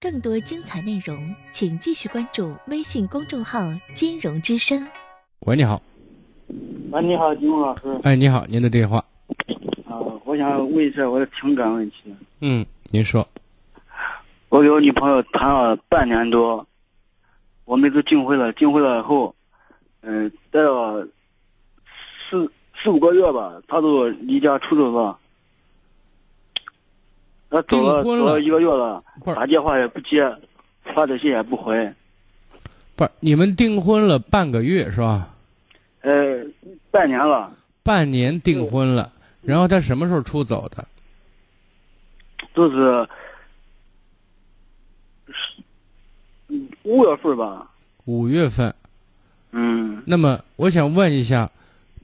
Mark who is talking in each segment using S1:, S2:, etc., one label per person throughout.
S1: 更多精彩内容，请继续关注微信公众号“金融之声”。
S2: 喂，你好。
S3: 喂，你好，金融老师。
S2: 哎，你好，您的电话。
S3: 啊，我想问一下我的情感问题。
S2: 嗯，您说。
S3: 我跟我女朋友谈了半年多，我们都订婚了，订婚了后，嗯，待了四四五个月吧，她都离家出走了。他走了走了一个月了，打电话也不接，发短信也不回。
S2: 不是你们订婚了半个月是吧？
S3: 呃，半年了。
S2: 半年订婚了，然后他什么时候出走的？
S3: 就是，五月份吧。
S2: 五月份。
S3: 嗯。
S2: 那么我想问一下，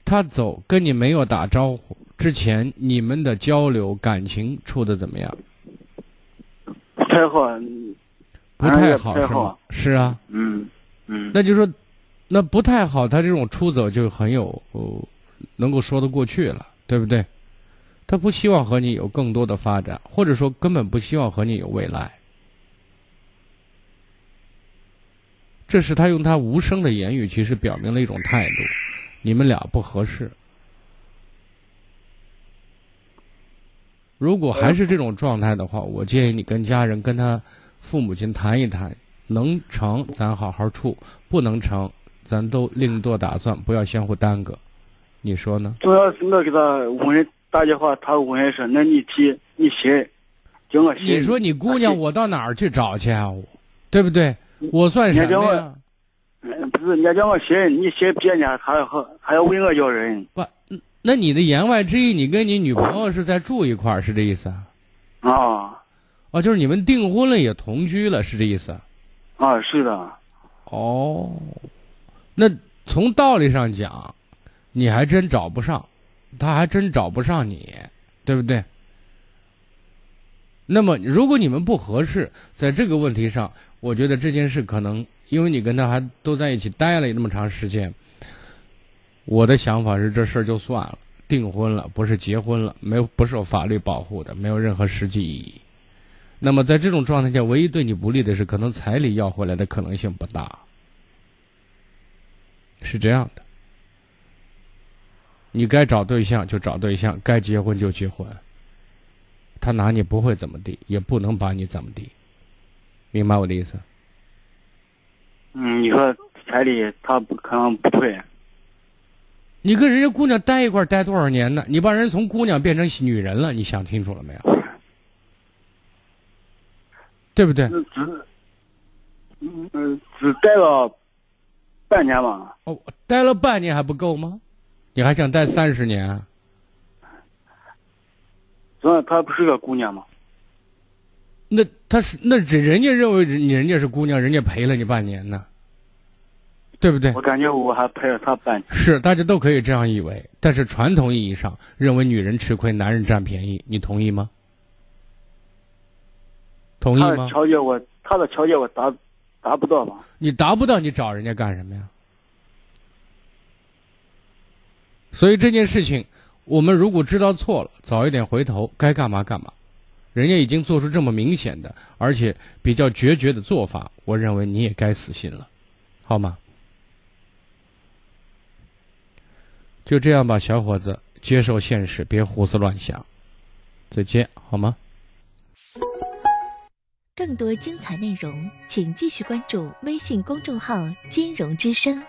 S2: 他走跟你没有打招呼？之前你们的交流感情处的怎么样？
S3: 不太好，
S2: 不太好是吗？是啊，
S3: 嗯嗯。
S2: 那就说，那不太好，他这种出走就很有能够说得过去了，对不对？他不希望和你有更多的发展，或者说根本不希望和你有未来。这是他用他无声的言语，其实表明了一种态度：你们俩不合适。如果还是这种状态的话，我建议你跟家人、跟他父母亲谈一谈，能成咱好好处，不能成，咱都另做打算，不要相互耽搁。你说呢？
S3: 主要是我给他问人打电话，他问说那你提你写，叫我写。
S2: 你说你姑娘，我到哪儿去找去啊？对不对？我算什么呀？
S3: 不是，人家叫我写，你写别人家，还要还要问我要人。
S2: 不。那你的言外之意，你跟你女朋友是在住一块儿，是这意思啊？
S3: 啊，
S2: 哦，就是你们订婚了也同居了，是这意思？
S3: 啊，是的。
S2: 哦，那从道理上讲，你还真找不上，他还真找不上你，对不对？那么，如果你们不合适，在这个问题上，我觉得这件事可能，因为你跟他还都在一起待了那么长时间。我的想法是，这事儿就算了，订婚了，不是结婚了，没有不受法律保护的，没有任何实际意义。那么在这种状态下，唯一对你不利的是，可能彩礼要回来的可能性不大，是这样的。你该找对象就找对象，该结婚就结婚。他拿你不会怎么地，也不能把你怎么地，明白我的意思？
S3: 嗯，你说彩礼他不可能不退。
S2: 你跟人家姑娘待一块待多少年呢？你把人从姑娘变成女人了，你想清楚了没有？对不对？
S3: 只，嗯嗯，只待了半年吧。
S2: 哦，待了半年还不够吗？你还想待三十年？
S3: 那她不是个姑娘吗？
S2: 那她是那人人家认为人人家是姑娘，人家陪了你半年呢。对不对？
S3: 我感觉我还陪了他半年。
S2: 是，大家都可以这样以为，但是传统意义上认为女人吃亏，男人占便宜，你同意吗？同意吗？
S3: 他的条件我，他的条件我达达不到吧？
S2: 你达不到，你找人家干什么呀？所以这件事情，我们如果知道错了，早一点回头，该干嘛干嘛。人家已经做出这么明显的，而且比较决绝的做法，我认为你也该死心了，好吗？就这样吧，小伙子，接受现实，别胡思乱想。再见，好吗？
S1: 更多精彩内容，请继续关注微信公众号“金融之声”。